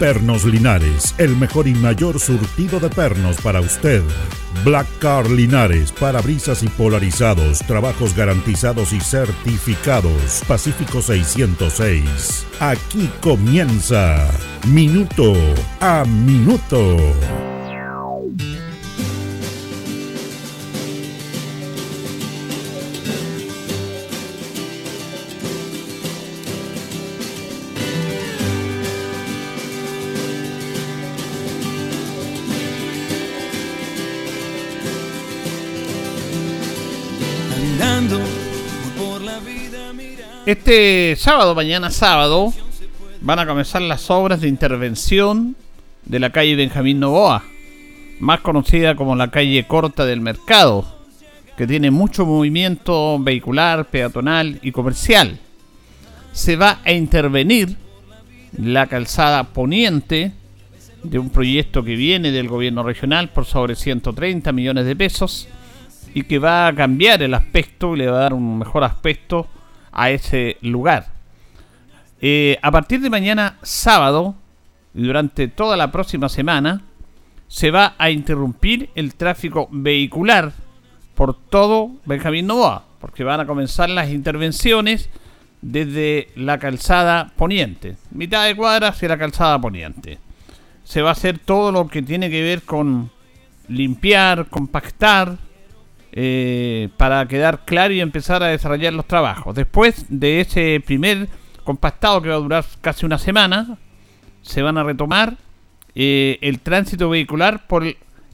Pernos Linares, el mejor y mayor surtido de pernos para usted. Black Car Linares, parabrisas y polarizados, trabajos garantizados y certificados. Pacífico 606. Aquí comienza Minuto a Minuto. Este sábado, mañana sábado, van a comenzar las obras de intervención de la calle Benjamín Novoa, más conocida como la calle corta del mercado, que tiene mucho movimiento vehicular, peatonal y comercial. Se va a intervenir la calzada poniente de un proyecto que viene del gobierno regional por sobre 130 millones de pesos y que va a cambiar el aspecto y le va a dar un mejor aspecto a ese lugar. Eh, a partir de mañana sábado durante toda la próxima semana se va a interrumpir el tráfico vehicular por todo Benjamín Novoa, porque van a comenzar las intervenciones desde la calzada poniente, mitad de cuadra hacia la calzada poniente. Se va a hacer todo lo que tiene que ver con limpiar, compactar, eh, para quedar claro y empezar a desarrollar los trabajos. Después de ese primer compactado que va a durar casi una semana, se van a retomar eh, el tránsito vehicular por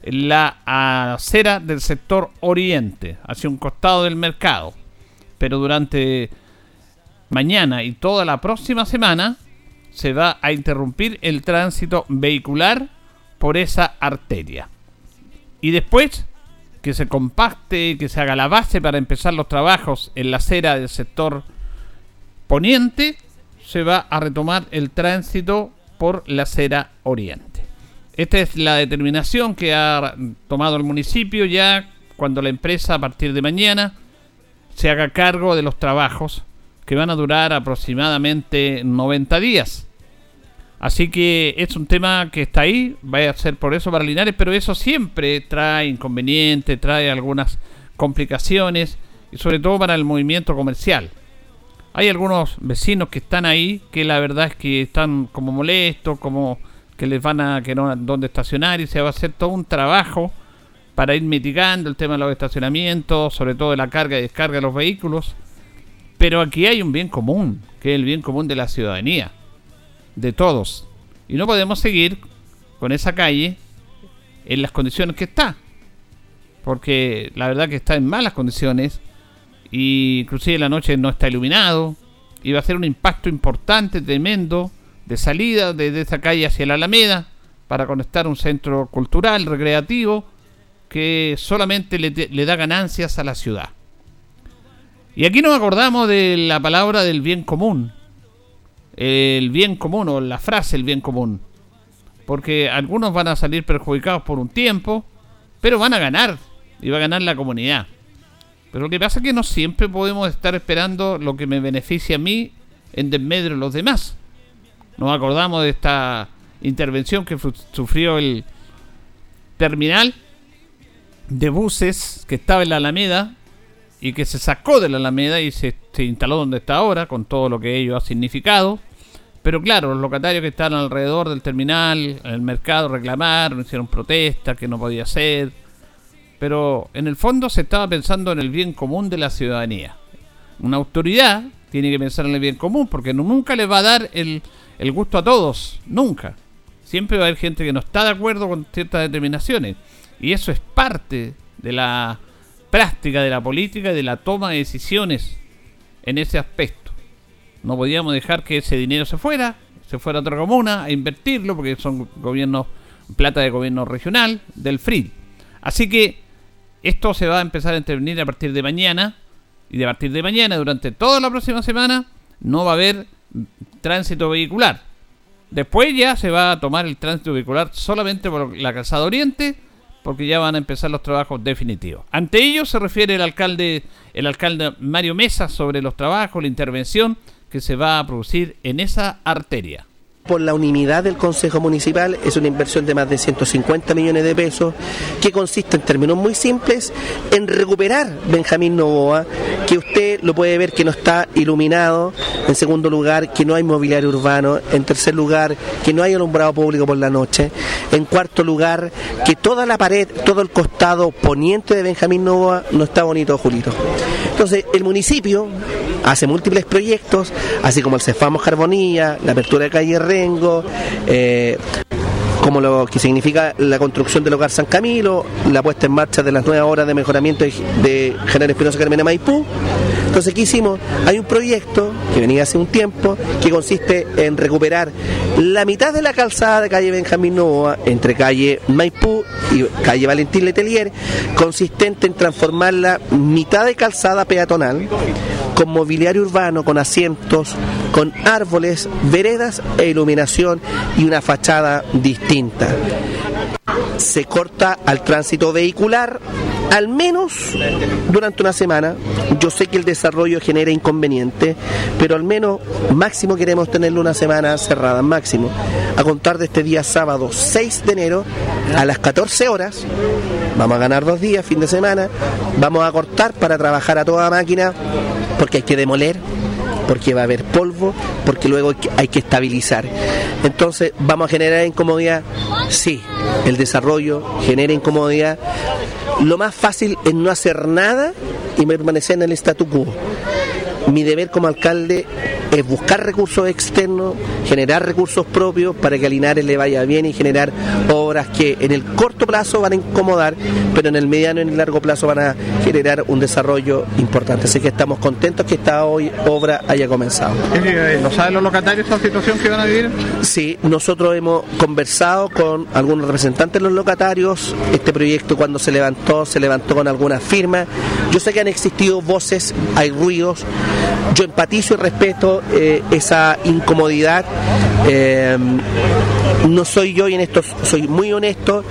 la acera del sector oriente, hacia un costado del mercado. Pero durante mañana y toda la próxima semana se va a interrumpir el tránsito vehicular por esa arteria. Y después que se compacte, que se haga la base para empezar los trabajos en la acera del sector poniente, se va a retomar el tránsito por la acera oriente. Esta es la determinación que ha tomado el municipio ya cuando la empresa a partir de mañana se haga cargo de los trabajos que van a durar aproximadamente 90 días. Así que es un tema que está ahí, va a ser por eso para Linares, pero eso siempre trae inconvenientes, trae algunas complicaciones, y sobre todo para el movimiento comercial. Hay algunos vecinos que están ahí que la verdad es que están como molestos, como que les van a que no dónde estacionar y se va a hacer todo un trabajo para ir mitigando el tema de los estacionamientos, sobre todo de la carga y descarga de los vehículos. Pero aquí hay un bien común, que es el bien común de la ciudadanía de todos. Y no podemos seguir con esa calle en las condiciones que está. Porque la verdad que está en malas condiciones. Y inclusive la noche no está iluminado. Y va a ser un impacto importante, tremendo, de salida desde esa calle hacia la Alameda. Para conectar un centro cultural, recreativo, que solamente le, le da ganancias a la ciudad. Y aquí nos acordamos de la palabra del bien común, el bien común o la frase el bien común. Porque algunos van a salir perjudicados por un tiempo, pero van a ganar y va a ganar la comunidad. Pero lo que pasa es que no siempre podemos estar esperando lo que me beneficia a mí en desmedro de los demás. Nos acordamos de esta intervención que sufrió el terminal de buses que estaba en la Alameda y que se sacó de la Alameda y se, se instaló donde está ahora, con todo lo que ello ha significado. Pero claro, los locatarios que estaban alrededor del terminal, en el mercado, reclamaron, hicieron protestas, que no podía ser. Pero en el fondo se estaba pensando en el bien común de la ciudadanía. Una autoridad tiene que pensar en el bien común porque nunca le va a dar el, el gusto a todos, nunca. Siempre va a haber gente que no está de acuerdo con ciertas determinaciones. Y eso es parte de la práctica de la política y de la toma de decisiones en ese aspecto. No podíamos dejar que ese dinero se fuera, se fuera a otra comuna a invertirlo, porque son gobiernos, plata de gobierno regional, del FRID. Así que esto se va a empezar a intervenir a partir de mañana y de partir de mañana durante toda la próxima semana no va a haber tránsito vehicular. Después ya se va a tomar el tránsito vehicular solamente por la calzada oriente porque ya van a empezar los trabajos definitivos. Ante ello se refiere el alcalde, el alcalde Mario Mesa sobre los trabajos, la intervención que se va a producir en esa arteria por la unidad del Consejo Municipal. Es una inversión de más de 150 millones de pesos que consiste en términos muy simples en recuperar Benjamín Novoa, que usted lo puede ver que no está iluminado. En segundo lugar, que no hay mobiliario urbano. En tercer lugar, que no hay alumbrado público por la noche. En cuarto lugar, que toda la pared, todo el costado poniente de Benjamín Novoa no está bonito, Julito. Entonces, el municipio hace múltiples proyectos, así como el Cefamos Carbonilla, la apertura de calle Rengo, eh, como lo que significa la construcción del hogar San Camilo, la puesta en marcha de las nuevas horas de mejoramiento de General Espinosa Carmena Maipú. Entonces, ¿qué hicimos? Hay un proyecto que venía hace un tiempo que consiste en recuperar la mitad de la calzada de calle Benjamín Novoa entre calle Maipú y calle Valentín Letelier, consistente en transformarla mitad de calzada peatonal con mobiliario urbano, con asientos, con árboles, veredas e iluminación y una fachada distinta. Se corta al tránsito vehicular al menos durante una semana. Yo sé que el desarrollo genera inconveniente, pero al menos máximo queremos tenerlo una semana cerrada, máximo. A contar de este día sábado 6 de enero a las 14 horas, vamos a ganar dos días, fin de semana, vamos a cortar para trabajar a toda máquina porque hay que demoler, porque va a haber polvo, porque luego hay que estabilizar. Entonces, ¿vamos a generar incomodidad? Sí, el desarrollo genera incomodidad. Lo más fácil es no hacer nada y permanecer en el statu quo. Mi deber como alcalde es buscar recursos externos, generar recursos propios para que a Linares le vaya bien y generar obras que en el corto plazo van a incomodar, pero en el mediano y en el largo plazo van a generar un desarrollo importante. Así que estamos contentos que esta hoy obra haya comenzado. ¿No saben los locatarios esta situación que van a vivir? Sí, nosotros hemos conversado con algunos representantes de los locatarios. Este proyecto cuando se levantó, se levantó con algunas firmas. Yo sé que han existido voces, hay ruidos. Yo empatizo y respeto eh, esa incomodidad. Eh, no soy yo y en esto soy muy honesto.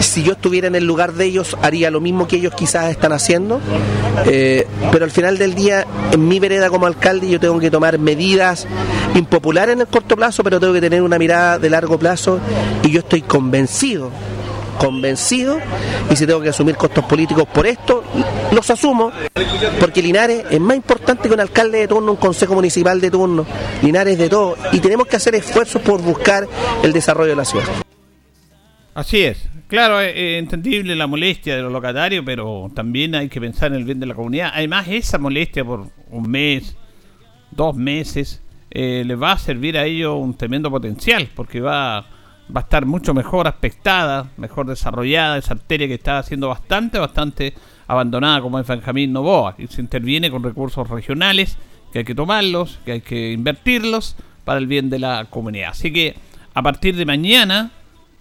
Si yo estuviera en el lugar de ellos, haría lo mismo que ellos quizás están haciendo. Eh, pero al final del día, en mi vereda como alcalde, yo tengo que tomar medidas impopulares en el corto plazo, pero tengo que tener una mirada de largo plazo y yo estoy convencido convencido y si tengo que asumir costos políticos por esto, los asumo, porque Linares es más importante que un alcalde de turno, un consejo municipal de turno, Linares de todo, y tenemos que hacer esfuerzos por buscar el desarrollo de la ciudad. Así es, claro, es entendible la molestia de los locatarios, pero también hay que pensar en el bien de la comunidad. Además, esa molestia por un mes, dos meses, eh, les va a servir a ellos un tremendo potencial, porque va va a estar mucho mejor aspectada, mejor desarrollada, esa arteria que está siendo bastante, bastante abandonada como es Benjamín Novoa. Y se interviene con recursos regionales, que hay que tomarlos, que hay que invertirlos para el bien de la comunidad. Así que a partir de mañana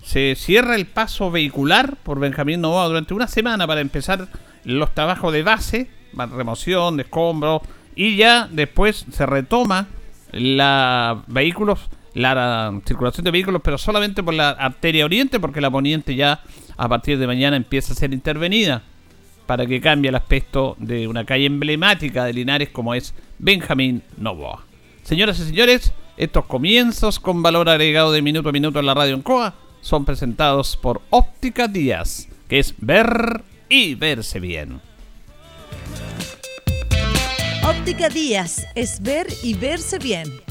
se cierra el paso vehicular por Benjamín Novoa durante una semana para empezar los trabajos de base, remoción de escombros, y ya después se retoma la vehículos la circulación de vehículos, pero solamente por la arteria oriente, porque la poniente ya a partir de mañana empieza a ser intervenida para que cambie el aspecto de una calle emblemática de Linares como es Benjamín Novoa. Señoras y señores, estos comienzos con valor agregado de minuto a minuto en la radio en Coa son presentados por Óptica Díaz, que es ver y verse bien. Óptica Díaz es ver y verse bien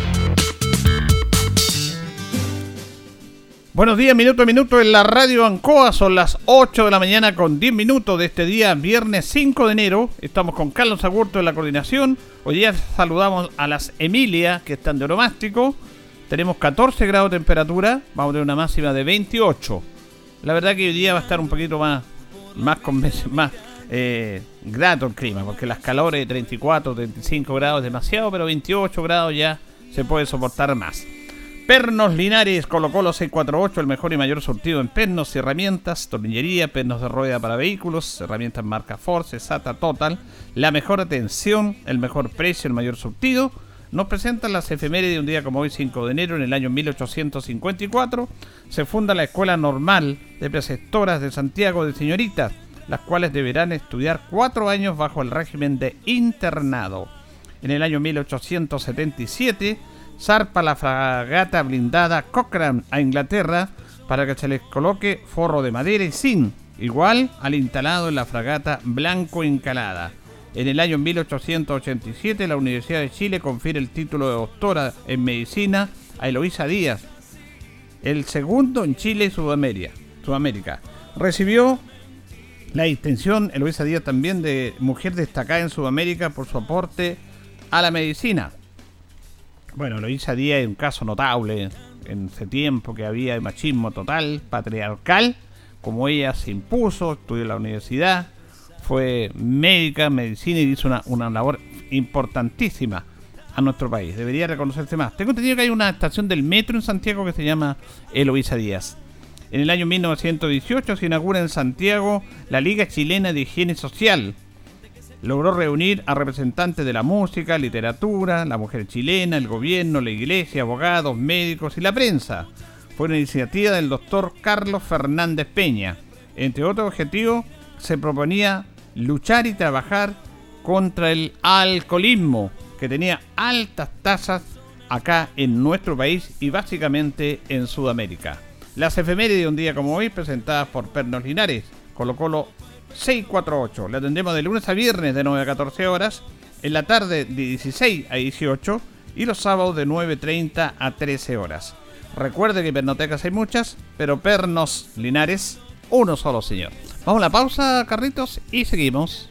Buenos días, minuto a minuto en la radio Ancoa. Son las 8 de la mañana con 10 minutos de este día, viernes 5 de enero. Estamos con Carlos Agurto en la coordinación. Hoy día saludamos a las Emilia, que están de oromástico. tenemos 14 grados de temperatura, vamos a tener una máxima de 28. La verdad que hoy día va a estar un poquito más, más, más eh, grato el clima, porque las calores de 34, 35 grados es demasiado, pero 28 grados ya se puede soportar más. Pernos Linares, Colo Colo 648, el mejor y mayor surtido en pernos y herramientas, tornillería, pernos de rueda para vehículos, herramientas marca Force, SATA Total, la mejor atención, el mejor precio, el mayor surtido. Nos presentan las efemérides de un día como hoy, 5 de enero, en el año 1854, se funda la Escuela Normal de Preceptoras de Santiago de Señoritas, las cuales deberán estudiar cuatro años bajo el régimen de internado. En el año 1877, zarpa la fragata blindada Cochrane a Inglaterra para que se les coloque forro de madera y zinc, igual al instalado en la fragata Blanco Encalada. En el año 1887 la Universidad de Chile confiere el título de doctora en medicina a Eloísa Díaz, el segundo en Chile y Sudamérica. Sudamérica. Recibió la distinción Eloísa Díaz también de mujer destacada en Sudamérica por su aporte a la medicina. Bueno, Loisa Díaz es un caso notable en ese tiempo que había de machismo total, patriarcal, como ella se impuso, estudió en la universidad, fue médica, medicina y hizo una, labor importantísima a nuestro país. Debería reconocerse más. Tengo entendido que hay una estación del metro en Santiago que se llama Eloísa Díaz. En el año 1918 se inaugura en Santiago la Liga Chilena de Higiene Social, logró reunir a representantes de la música, literatura, la mujer chilena, el gobierno, la iglesia, abogados, médicos y la prensa. Fue una iniciativa del doctor Carlos Fernández Peña. Entre otros objetivos, se proponía luchar y trabajar contra el alcoholismo, que tenía altas tasas acá en nuestro país y básicamente en Sudamérica. Las efemérides de un día como hoy, presentadas por Pernos Linares, Colo Colo 648. Le atendemos de lunes a viernes de 9 a 14 horas, en la tarde de 16 a 18 y los sábados de 9.30 a 13 horas. Recuerde que pernotecas hay muchas, pero pernos linares, uno solo señor. Vamos a la pausa, Carritos, y seguimos.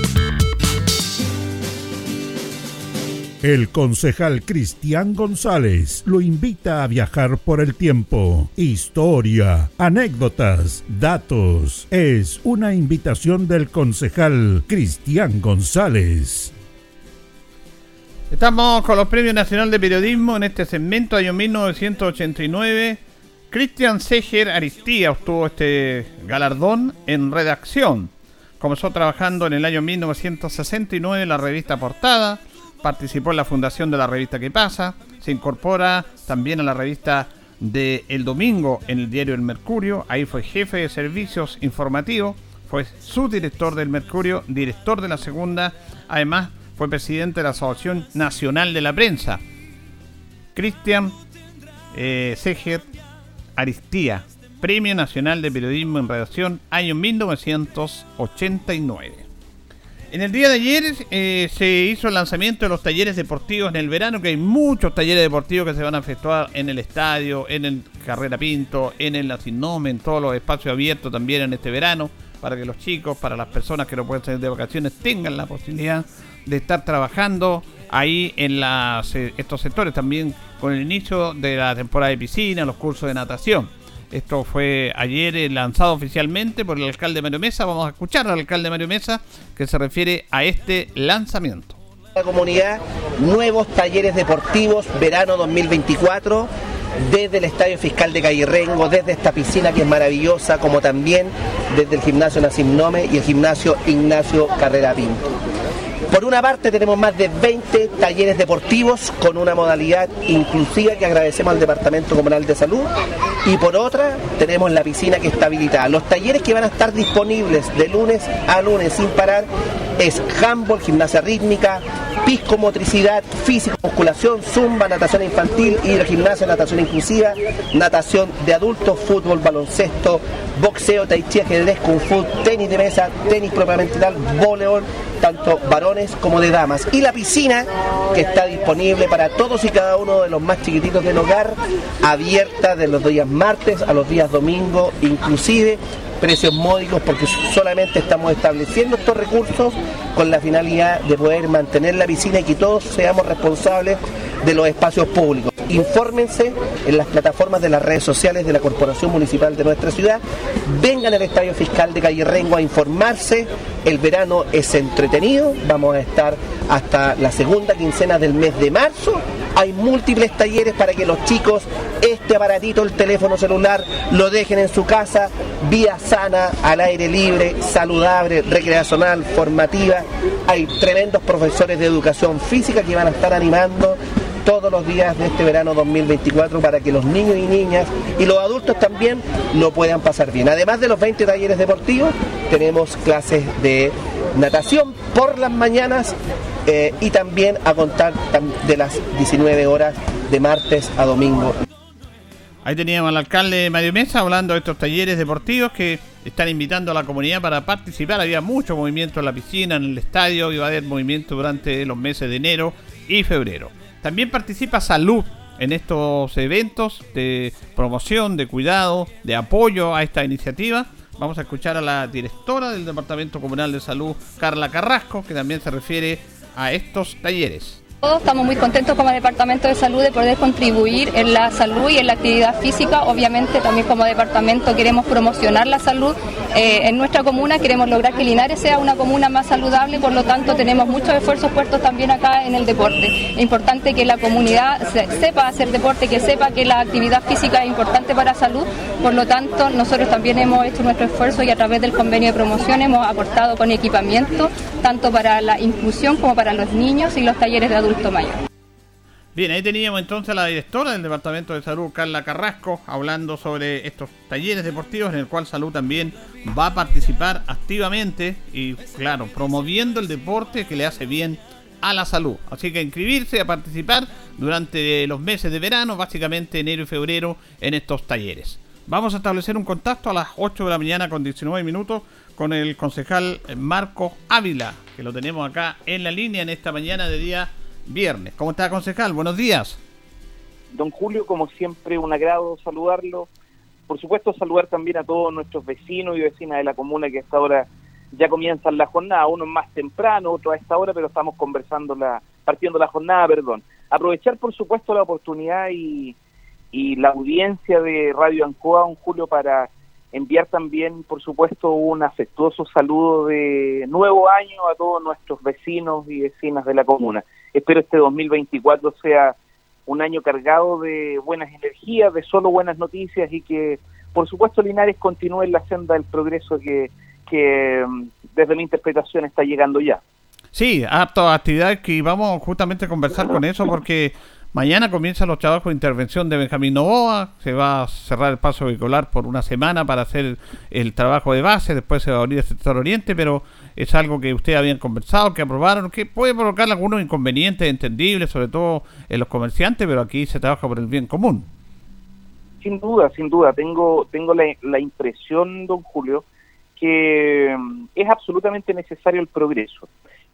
El concejal Cristian González lo invita a viajar por el tiempo. Historia, anécdotas, datos. Es una invitación del concejal Cristian González. Estamos con los Premios Nacional de Periodismo en este segmento, año 1989. Cristian Seger Aristía obtuvo este galardón en redacción. Comenzó trabajando en el año 1969 en la revista Portada participó en la fundación de la revista Que pasa, se incorpora también a la revista de El Domingo en el diario El Mercurio, ahí fue jefe de servicios informativos, fue subdirector del Mercurio, director de la segunda, además fue presidente de la Asociación Nacional de la Prensa. Cristian eh, Aristía, Premio Nacional de Periodismo en Redacción, año 1989. En el día de ayer eh, se hizo el lanzamiento de los talleres deportivos en el verano, que hay muchos talleres deportivos que se van a efectuar en el estadio, en el Carrera Pinto, en el Asinome, en todos los espacios abiertos también en este verano, para que los chicos, para las personas que no pueden salir de vacaciones, tengan la posibilidad de estar trabajando ahí en las, eh, estos sectores, también con el inicio de la temporada de piscina, los cursos de natación. Esto fue ayer eh, lanzado oficialmente por el alcalde Mario Mesa. Vamos a escuchar al alcalde Mario Mesa que se refiere a este lanzamiento. La comunidad, nuevos talleres deportivos, verano 2024 desde el Estadio Fiscal de Calle Rengo, desde esta piscina que es maravillosa, como también desde el gimnasio Nome y el gimnasio Ignacio Carrera Pinto. Por una parte tenemos más de 20 talleres deportivos con una modalidad inclusiva que agradecemos al Departamento Comunal de Salud y por otra tenemos la piscina que está habilitada. Los talleres que van a estar disponibles de lunes a lunes sin parar es handball, gimnasia rítmica, piscomotricidad, física, musculación, zumba, natación infantil, hidrogimnasia, natación inclusiva, natación de adultos, fútbol, baloncesto, boxeo, tai chi, ajedrez, kung fu, tenis de mesa, tenis propiamente tal, voleibol, tanto como de damas. Y la piscina que está disponible para todos y cada uno de los más chiquititos del hogar, abierta de los días martes a los días domingo, inclusive precios módicos porque solamente estamos estableciendo estos recursos con la finalidad de poder mantener la piscina y que todos seamos responsables de los espacios públicos. Infórmense en las plataformas de las redes sociales de la Corporación Municipal de nuestra ciudad. Vengan al Estadio Fiscal de Calle Rengo a informarse. El verano es entretenido. Vamos a estar hasta la segunda quincena del mes de marzo. Hay múltiples talleres para que los chicos este aparatito, el teléfono celular, lo dejen en su casa, vía sana, al aire libre, saludable, recreacional, formativa. Hay tremendos profesores de educación física que van a estar animando todos los días de este verano 2024 para que los niños y niñas y los adultos también lo puedan pasar bien. Además de los 20 talleres deportivos, tenemos clases de natación por las mañanas eh, y también a contar de las 19 horas de martes a domingo. Ahí teníamos al alcalde Mario Mesa hablando de estos talleres deportivos que están invitando a la comunidad para participar. Había mucho movimiento en la piscina, en el estadio, va a haber movimiento durante los meses de enero y febrero. También participa salud en estos eventos de promoción, de cuidado, de apoyo a esta iniciativa. Vamos a escuchar a la directora del Departamento Comunal de Salud, Carla Carrasco, que también se refiere a estos talleres. Todos estamos muy contentos como Departamento de Salud de poder contribuir en la salud y en la actividad física. Obviamente también como departamento queremos promocionar la salud eh, en nuestra comuna, queremos lograr que Linares sea una comuna más saludable, por lo tanto tenemos muchos esfuerzos puestos también acá en el deporte. Es importante que la comunidad sepa hacer deporte, que sepa que la actividad física es importante para la salud, por lo tanto nosotros también hemos hecho nuestro esfuerzo y a través del convenio de promoción hemos aportado con equipamiento, tanto para la inclusión como para los niños y los talleres de adultos Bien, ahí teníamos entonces a la directora del Departamento de Salud, Carla Carrasco, hablando sobre estos talleres deportivos en el cual Salud también va a participar activamente y, claro, promoviendo el deporte que le hace bien a la salud. Así que inscribirse a participar durante los meses de verano, básicamente enero y febrero, en estos talleres. Vamos a establecer un contacto a las 8 de la mañana con 19 minutos con el concejal Marco Ávila, que lo tenemos acá en la línea en esta mañana de día viernes. ¿Cómo está, concejal? Buenos días. Don Julio, como siempre, un agrado saludarlo. Por supuesto, saludar también a todos nuestros vecinos y vecinas de la comuna que a esta hora ya comienzan la jornada, unos más temprano, otros a esta hora, pero estamos conversando, la, partiendo la jornada, perdón. Aprovechar, por supuesto, la oportunidad y, y la audiencia de Radio Ancoa, don Julio, para enviar también, por supuesto, un afectuoso saludo de nuevo año a todos nuestros vecinos y vecinas de la comuna. Espero este 2024 sea un año cargado de buenas energías, de solo buenas noticias y que, por supuesto, Linares continúe en la senda del progreso que, que mm, desde mi interpretación está llegando ya. Sí, todas actividades que vamos justamente a conversar con eso porque Mañana comienzan los trabajos de intervención de Benjamín Novoa, se va a cerrar el paso vehicular por una semana para hacer el trabajo de base, después se va a abrir el sector oriente, pero es algo que ustedes habían conversado, que aprobaron, que puede provocar algunos inconvenientes entendibles, sobre todo en los comerciantes, pero aquí se trabaja por el bien común. Sin duda, sin duda. Tengo, tengo la, impresión, don Julio, que mm, es absolutamente necesario el progreso,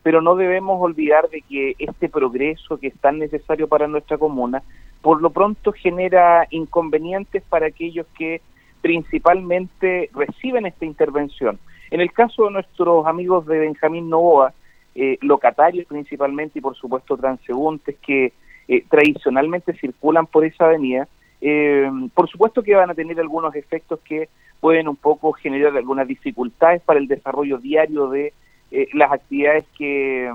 pero no debemos olvidar de que este progreso que es tan necesario para nuestra comuna, por lo pronto genera inconvenientes para aquellos que principalmente reciben esta intervención. En el caso de nuestros amigos de Benjamín Novoa, eh, locatarios principalmente y por supuesto transeúntes que eh, tradicionalmente circulan por esa avenida, eh, por supuesto que van a tener algunos efectos que pueden un poco generar algunas dificultades para el desarrollo diario de eh, las actividades que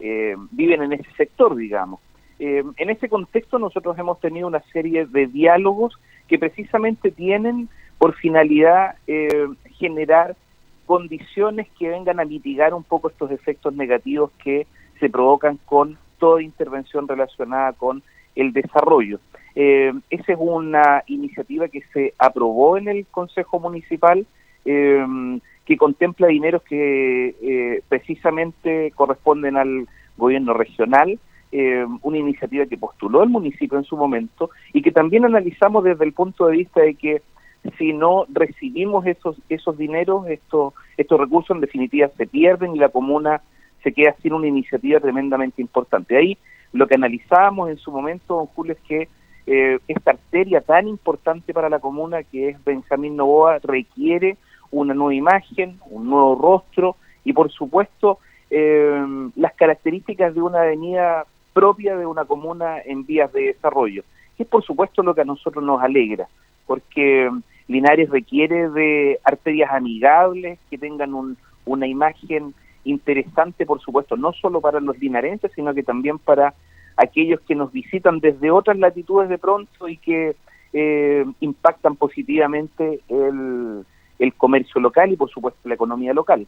eh, viven en ese sector, digamos. en ese contexto nosotros hemos tenido una serie de diálogos que precisamente tienen por finalidad generar condiciones que vengan a mitigar un poco estos efectos negativos que se provocan con toda intervención relacionada con el desarrollo. Eh, esa es una iniciativa que se aprobó en el Consejo Municipal, eh, que contempla dineros que eh, precisamente corresponden al gobierno regional, eh, una iniciativa que postuló el municipio en su momento y que también analizamos desde el punto de vista de que si no recibimos esos esos dineros, estos estos recursos en definitiva se pierden y la comuna se queda sin una iniciativa tremendamente importante. Ahí lo que analizábamos en su momento, don Julio, es que eh, esta arteria tan importante para la comuna que es Benjamín Novoa requiere una nueva imagen, un nuevo rostro y por supuesto eh, las características de una avenida propia de una comuna en vías de desarrollo, que es por supuesto lo que a nosotros nos alegra, porque Linares requiere de arterias amigables que tengan un, una imagen interesante, por supuesto, no solo para los linarenses, sino que también para aquellos que nos visitan desde otras latitudes de pronto y que eh, impactan positivamente el, el comercio local y por supuesto la economía local.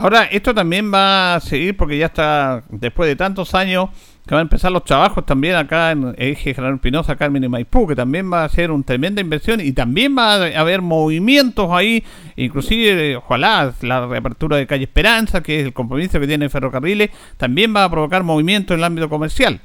Ahora, esto también va a seguir porque ya está, después de tantos años, que van a empezar los trabajos también acá en Eje General Pinoza, Carmen y Maipú, que también va a ser una tremenda inversión y también va a haber movimientos ahí, inclusive, ojalá, la reapertura de Calle Esperanza, que es el compromiso que tiene Ferrocarriles, también va a provocar movimientos en el ámbito comercial.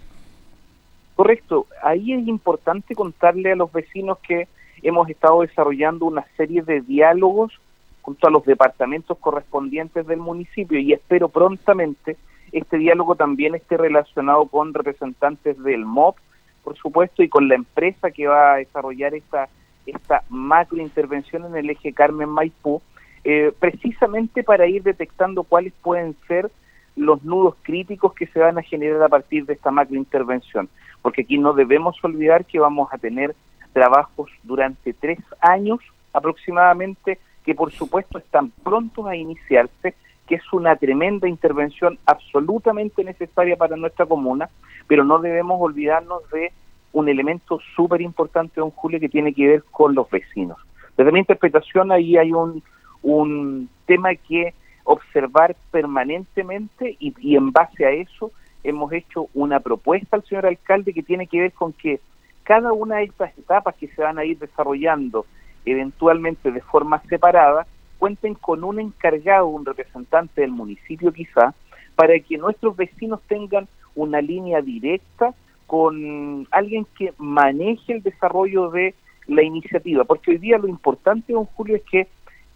Correcto, ahí es importante contarle a los vecinos que hemos estado desarrollando una serie de diálogos junto a los departamentos correspondientes del municipio y espero prontamente este diálogo también esté relacionado con representantes del MOP, por supuesto, y con la empresa que va a desarrollar esta, esta macrointervención en el eje Carmen Maipú, eh, precisamente para ir detectando cuáles pueden ser los nudos críticos que se van a generar a partir de esta macrointervención, porque aquí no debemos olvidar que vamos a tener trabajos durante tres años aproximadamente que por supuesto están prontos a iniciarse, que es una tremenda intervención absolutamente necesaria para nuestra comuna, pero no debemos olvidarnos de un elemento súper importante, don Julio, que tiene que ver con los vecinos. Desde mi interpretación ahí hay un, un tema que observar permanentemente y, y en base a eso hemos hecho una propuesta al señor alcalde que tiene que ver con que cada una de estas etapas que se van a ir desarrollando eventualmente de forma separada, cuenten con un encargado, un representante del municipio quizá, para que nuestros vecinos tengan una línea directa con alguien que maneje el desarrollo de la iniciativa, porque hoy día lo importante, don Julio, es que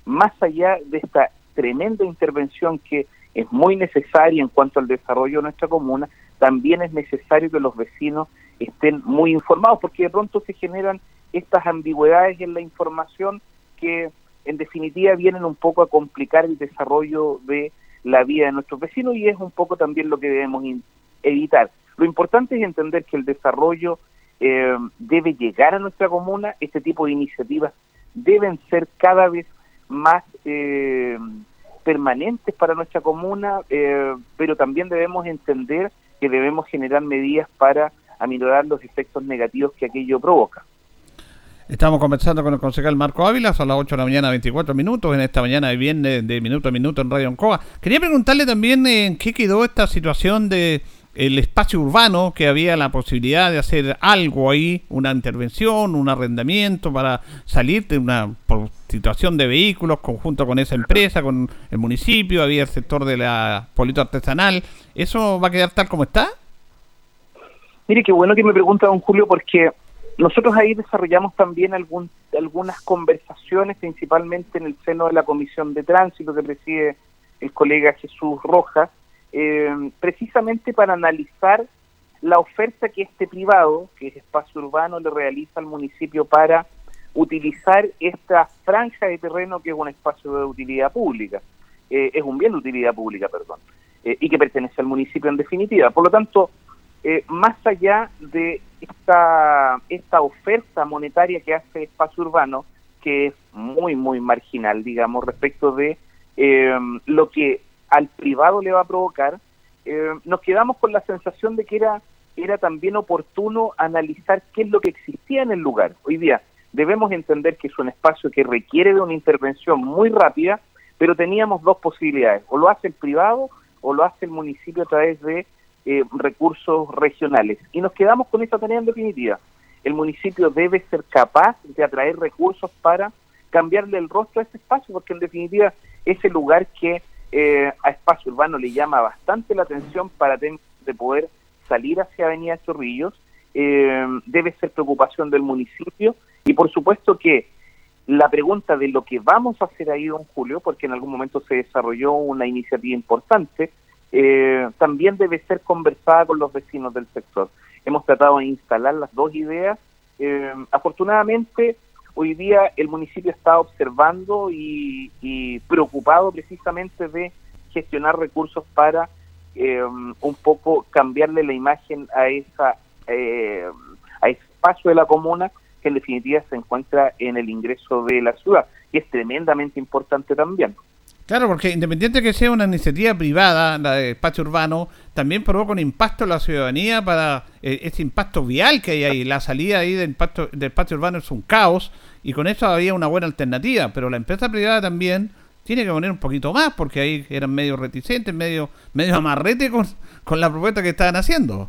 más allá de esta tremenda intervención que es muy necesaria en cuanto al desarrollo de nuestra comuna, también es necesario que los vecinos estén muy informados, porque de pronto se generan estas ambigüedades en la información que en definitiva vienen un poco a complicar el desarrollo de la vida de nuestros vecinos y es un poco también lo que debemos evitar. Lo importante es entender que el desarrollo eh, debe llegar a nuestra comuna, este tipo de iniciativas deben ser cada vez más eh, permanentes para nuestra comuna, eh, pero también debemos entender que debemos generar medidas para aminorar los efectos negativos que aquello provoca. Estamos conversando con el concejal Marco Ávila, a las 8 de la mañana, 24 minutos, en esta mañana de viernes de minuto a minuto en Radio Ancoa. Quería preguntarle también en qué quedó esta situación de el espacio urbano, que había la posibilidad de hacer algo ahí, una intervención, un arrendamiento para salir de una situación de vehículos conjunto con esa empresa, con el municipio, había el sector de la polito artesanal. ¿Eso va a quedar tal como está? Mire, qué bueno que me pregunta don Julio porque nosotros ahí desarrollamos también algún, algunas conversaciones, principalmente en el seno de la Comisión de Tránsito que preside el colega Jesús Rojas, eh, precisamente para analizar la oferta que este privado, que es espacio urbano, le realiza al municipio para utilizar esta franja de terreno que es un espacio de utilidad pública, eh, es un bien de utilidad pública, perdón, eh, y que pertenece al municipio en definitiva. Por lo tanto, más allá de esta, esta oferta monetaria que hace espacio urbano, que es muy, muy marginal, digamos, respecto de lo que al privado le va a provocar, eh, nos quedamos con la sensación de que era, era también oportuno analizar qué es lo que existía en el lugar. Hoy día debemos entender que es un espacio que requiere de una intervención muy rápida, pero teníamos dos posibilidades, o lo hace el privado o lo hace el municipio a través de eh, recursos regionales. Y nos quedamos con esta tarea en definitiva. El municipio debe ser capaz de atraer recursos para cambiarle el rostro a ese espacio, porque en definitiva es el lugar que eh, a espacio urbano le llama bastante la atención para de poder salir hacia Avenida Chorrillos. Eh, debe ser preocupación del municipio y por supuesto que la pregunta de lo que vamos a hacer ahí, don Julio, porque en algún momento se desarrolló una iniciativa importante, eh, también debe ser conversada con los vecinos del sector. Hemos tratado de instalar las dos ideas. afortunadamente, hoy día el municipio está observando y, preocupado precisamente de gestionar recursos para eh, un poco cambiarle la imagen a esa eh, a ese espacio de la comuna que en definitiva se encuentra en el ingreso de la ciudad y es tremendamente importante también. Claro, porque independiente que sea una iniciativa privada, la de espacio urbano, también provoca un impacto en la ciudadanía para eh, ese impacto vial que hay ahí. La salida ahí del, impacto, del espacio urbano es un caos y con eso había una buena alternativa, pero la empresa privada también tiene que poner un poquito más porque ahí eran medio reticentes, medio, medio amarrete con, la propuesta que estaban haciendo.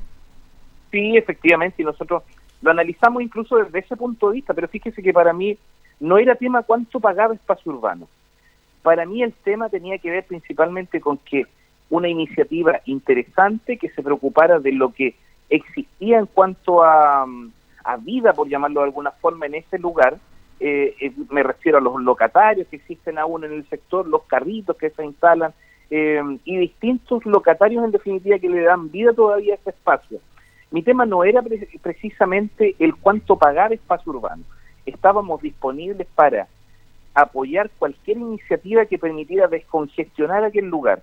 Sí, efectivamente, y nosotros lo analizamos incluso desde ese punto de vista, pero fíjese que para mí no era tema cuánto pagaba espacio urbano para mí el tema tenía que ver principalmente con que una iniciativa interesante que se preocupara de lo que existía en cuanto a, vida, por llamarlo de alguna forma, en ese lugar. Eh, eh, me refiero a los locatarios que existen aún en el sector, los carritos que se instalan eh, y distintos locatarios en definitiva que le dan vida todavía a ese espacio. Mi tema no era precisamente el cuánto pagar espacio urbano. Estábamos disponibles para apoyar cualquier iniciativa que permitiera descongestionar aquel lugar.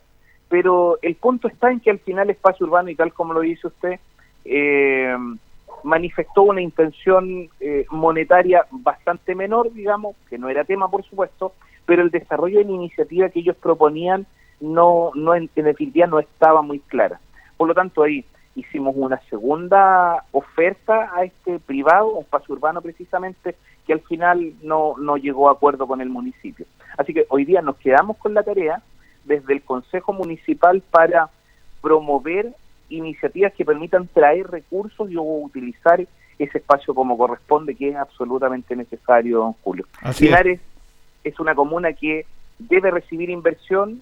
Pero el punto está en que al final Espacio Urbano, y tal como lo dice usted, eh, manifestó una intención eh, monetaria bastante menor, digamos, que no era tema, por supuesto, pero el desarrollo de la iniciativa que ellos proponían no, no en, definitiva no estaba muy clara. Por lo tanto, ahí hicimos una segunda oferta a este privado, espacio urbano precisamente, que al final no, no llegó a acuerdo con el municipio. Así que hoy día nos quedamos con la tarea desde el Consejo Municipal para promover iniciativas que permitan traer recursos y utilizar ese espacio como corresponde, que es absolutamente necesario, don Julio. Linares es una comuna que debe recibir inversión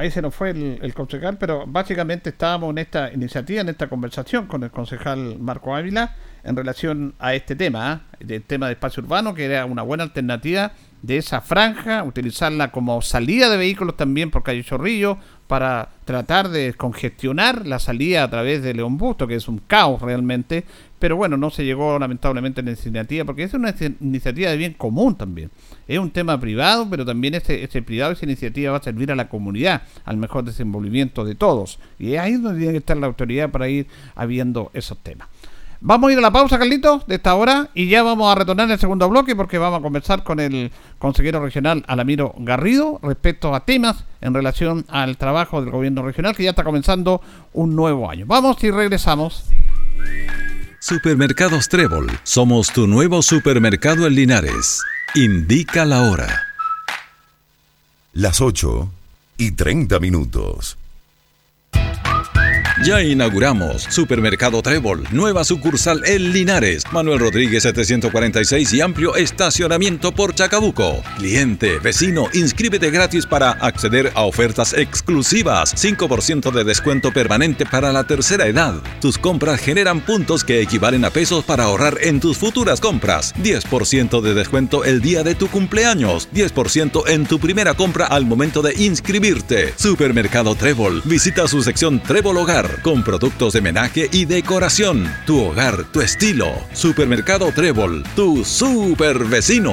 ahí se nos fue el, concejal, pero básicamente estábamos en esta iniciativa, en esta conversación con el concejal Marco Ávila en relación a este tema, ¿eh? del tema de espacio urbano, que era una buena alternativa de esa franja, utilizarla como salida de vehículos también por calle Chorrillo, para tratar de congestionar la salida a través de León Busto, que es un caos realmente, pero bueno, no se llegó lamentablemente a la iniciativa, porque es una iniciativa de bien común también. Es un tema privado, pero también ese, ese privado, esa iniciativa va a servir a la comunidad, al mejor desenvolvimiento de todos. Y es ahí donde tiene que estar la autoridad para ir habiendo esos temas. Vamos a ir a la pausa, Carlitos, de esta hora y ya vamos a retornar en el segundo bloque porque vamos a conversar con el consejero regional Alamiro Garrido respecto a temas en relación al trabajo del gobierno regional que ya está comenzando un nuevo año. Vamos y regresamos. Supermercados Trébol, somos tu nuevo supermercado en Linares. Indica la hora. Las 8 y 30 minutos. Ya inauguramos Supermercado Trébol, nueva sucursal El Linares, Manuel Rodríguez 746 y amplio estacionamiento por Chacabuco. Cliente, vecino, inscríbete gratis para acceder a ofertas exclusivas, 5% de descuento permanente para la tercera edad. Tus compras generan puntos que equivalen a pesos para ahorrar en tus futuras compras. 10% de descuento el día de tu cumpleaños, 10% en tu primera compra al momento de inscribirte. Supermercado Trébol, visita su sección Trébol Hogar con productos de menaje y decoración. Tu hogar, tu estilo. Supermercado Trébol, tu super vecino.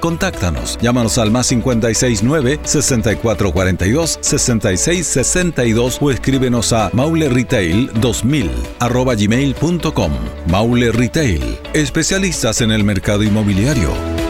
Contáctanos. Llámanos al más 569 6442 6662 o escríbenos a mauleretail 2000 arroba gmail.com. Maule Retail, especialistas en el mercado inmobiliario.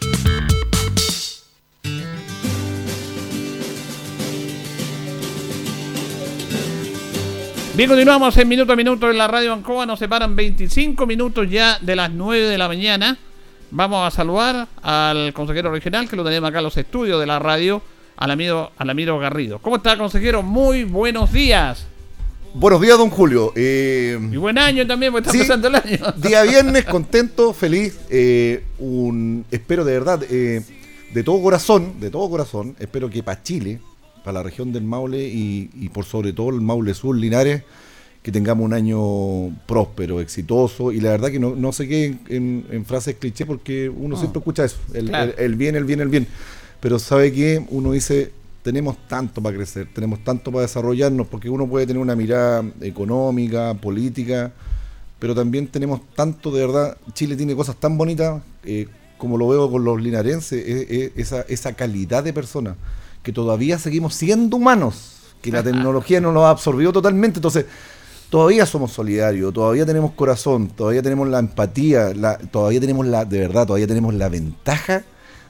Bien, continuamos en minuto a minuto en la radio Ancoa. Nos separan 25 minutos ya de las 9 de la mañana. Vamos a saludar al consejero regional que lo tenemos acá en los estudios de la radio, al amigo, al amigo Garrido. ¿Cómo está, consejero? Muy buenos días. Buenos días, don Julio. Eh, y buen año también, porque está empezando el año. Día viernes, contento, feliz. Eh, un, espero de verdad, eh, de todo corazón, de todo corazón, espero que para Chile para la región del Maule y, por sobre todo el Maule Sur, Linares, que tengamos un año próspero, exitoso, y la verdad que no, no se quede en, frases cliché porque uno siempre escucha eso, el, bien, el bien, el bien, pero sabe que uno dice, tenemos tanto para crecer, tenemos tanto para desarrollarnos, porque uno puede tener una mirada económica, política, pero también tenemos tanto, de verdad, Chile tiene cosas tan bonitas, eh, como lo veo con los linarenses, esa, esa calidad de personas que todavía seguimos siendo humanos, que la tecnología no nos ha absorbido totalmente. Entonces, todavía somos solidarios, todavía tenemos corazón, todavía tenemos la empatía, todavía tenemos la, de verdad, todavía tenemos la ventaja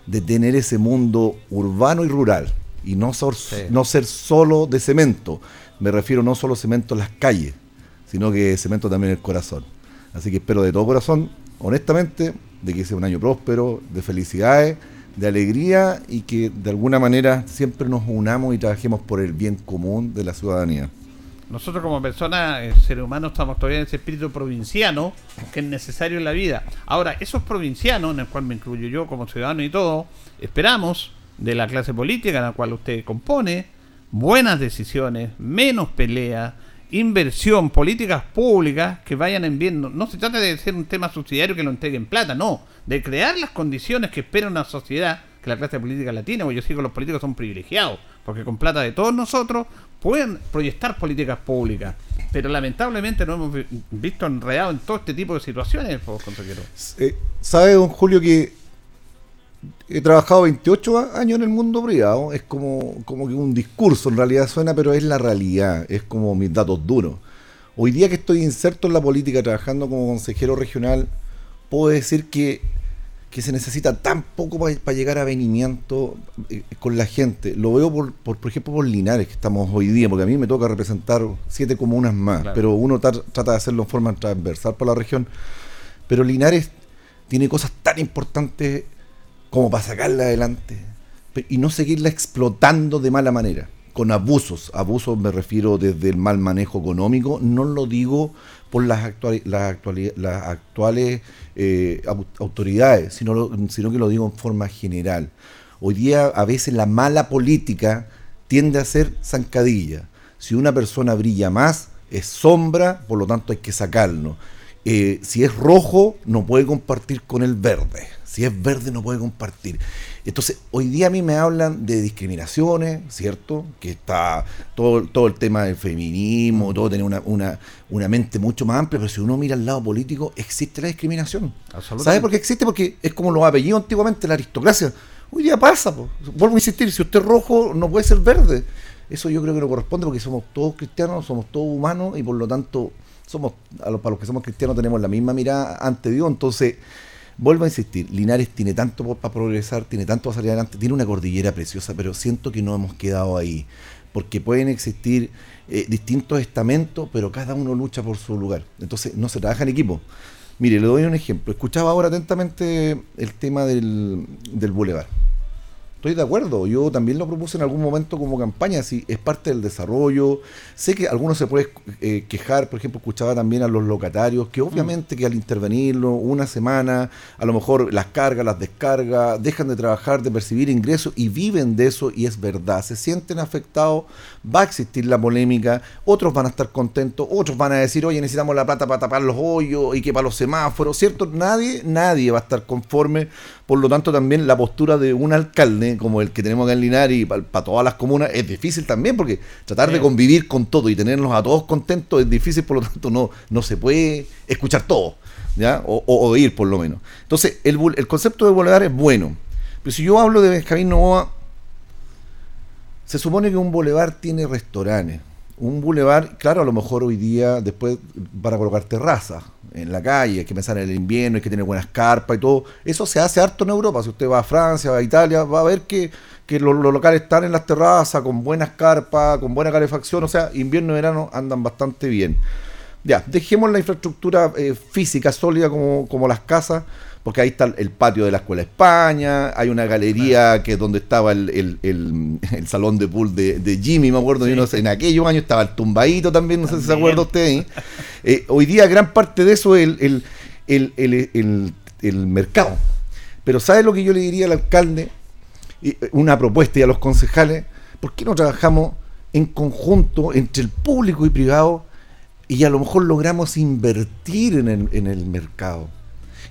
de tener ese mundo urbano y rural y no, no ser solo de cemento. Me refiero no solo cemento en las calles, sino que cemento también en el corazón. Así que espero de todo corazón, honestamente, de que sea un año próspero, de felicidades de alegría y que de alguna manera siempre nos unamos y trabajemos por el bien común de la ciudadanía. Nosotros como personas, eh, seres humanos, estamos todavía en ese espíritu provinciano que es necesario en la vida. Ahora, esos provincianos, en el cual me incluyo yo como ciudadano y todo, esperamos de la clase política en la cual usted compone buenas decisiones, menos pelea, inversión, políticas públicas que vayan en bien. No, se trata de ser un tema subsidiario que lo entreguen plata, no. De crear las condiciones que espera una sociedad que la clase política la tiene, porque yo sigo que los políticos son privilegiados, porque con plata de todos nosotros pueden proyectar políticas públicas. Pero lamentablemente no hemos visto enredado en todo este tipo de situaciones, consejero. Eh, ¿Sabe, don Julio, que he trabajado 28 años en el mundo privado, es como, como que un discurso, en realidad suena, pero es la realidad, es como mis datos duros. Hoy día que estoy inserto en la política, trabajando como consejero regional, puedo decir que, que se necesita tan poco para llegar a venimiento eh, con la gente. Lo veo, por, por, ejemplo, por Linares, que estamos hoy día, porque a mí me toca representar siete comunas más, pero uno trata de hacerlo en forma transversal por la región. Pero Linares tiene cosas tan importantes como para sacarla adelante y no seguirla explotando de mala manera, con abusos. Abusos me refiero desde el mal manejo económico, no lo digo por las, las, las actuales eh, autoridades, sino, que lo digo en forma general. Hoy día a veces la mala política tiende a ser zancadilla. Si una persona brilla más, es sombra, por lo tanto hay que sacarlo. Eh, si es rojo, no puede compartir con el verde. Si es verde no puede compartir. Entonces, hoy día a mí me hablan de discriminaciones, ¿cierto? Que está todo, todo el tema del feminismo, todo tener una, una, una mente mucho más amplia, pero si uno mira al lado político, existe la discriminación. ¿Sabe por qué existe? Porque es como los apellidos antiguamente, la aristocracia. Hoy día pasa, vuelvo a insistir, si usted es rojo, no puede ser verde. Eso yo creo que no corresponde porque somos todos cristianos, somos todos humanos y por lo tanto somos, para los que somos cristianos tenemos la misma mirada ante Dios. Entonces, Vuelvo a insistir, Linares tiene tanto para progresar, tiene tanto para salir adelante, tiene una cordillera preciosa, pero siento que no hemos quedado ahí, porque pueden existir eh, distintos estamentos, pero cada uno lucha por su lugar. Entonces no se trabaja en equipo. Mire, le doy un ejemplo. Escuchaba ahora atentamente el tema del, del bulevar. Estoy de acuerdo, yo también lo propuse en algún momento como campaña, si es parte del desarrollo. Sé que algunos se puede eh, quejar, por ejemplo, escuchaba también a los locatarios, que obviamente que al intervenirlo una semana, a lo mejor las cargas, las descargas, dejan de trabajar, de percibir ingresos y viven de eso y es verdad, se sienten afectados, va a existir la polémica, otros van a estar contentos, otros van a decir, oye, necesitamos la plata para tapar los hoyos y que para los semáforos, ¿cierto? Nadie, nadie va a estar conforme, por lo tanto también la postura de un alcalde como el que tenemos acá en Linares y para todas las comunas es difícil también porque tratar de convivir con todo y tenernos a todos contentos es difícil, por lo tanto no, no se puede escuchar todo, ¿ya? O, oír por lo menos. Entonces, el, el concepto de bolevar es bueno, pero si yo hablo de Benjamín Novoa, se supone que un boulevard tiene restaurantes. Un boulevard, claro, a lo mejor hoy día después para colocar terrazas, en la calle, hay que pensar en el invierno, hay que tener buenas carpas y todo. Eso se hace harto en Europa. Si usted va a Francia, va a Italia, va a ver que, los, locales están en las terrazas, con buenas carpas, con buena calefacción. O sea, invierno y verano andan bastante bien. Ya, dejemos la infraestructura eh, física sólida como, como las casas porque ahí está el patio de la Escuela España, hay una galería que es donde estaba el, salón de pool de, Jimmy, me acuerdo, en aquellos años estaba el tumbadito también, no sé si se acuerda usted. ¿eh? Eh, hoy día gran parte de eso es el, mercado. Pero ¿sabe lo que yo le diría al alcalde? Una propuesta y a los concejales, ¿por qué no trabajamos en conjunto entre el público y privado y a lo mejor logramos invertir en el mercado?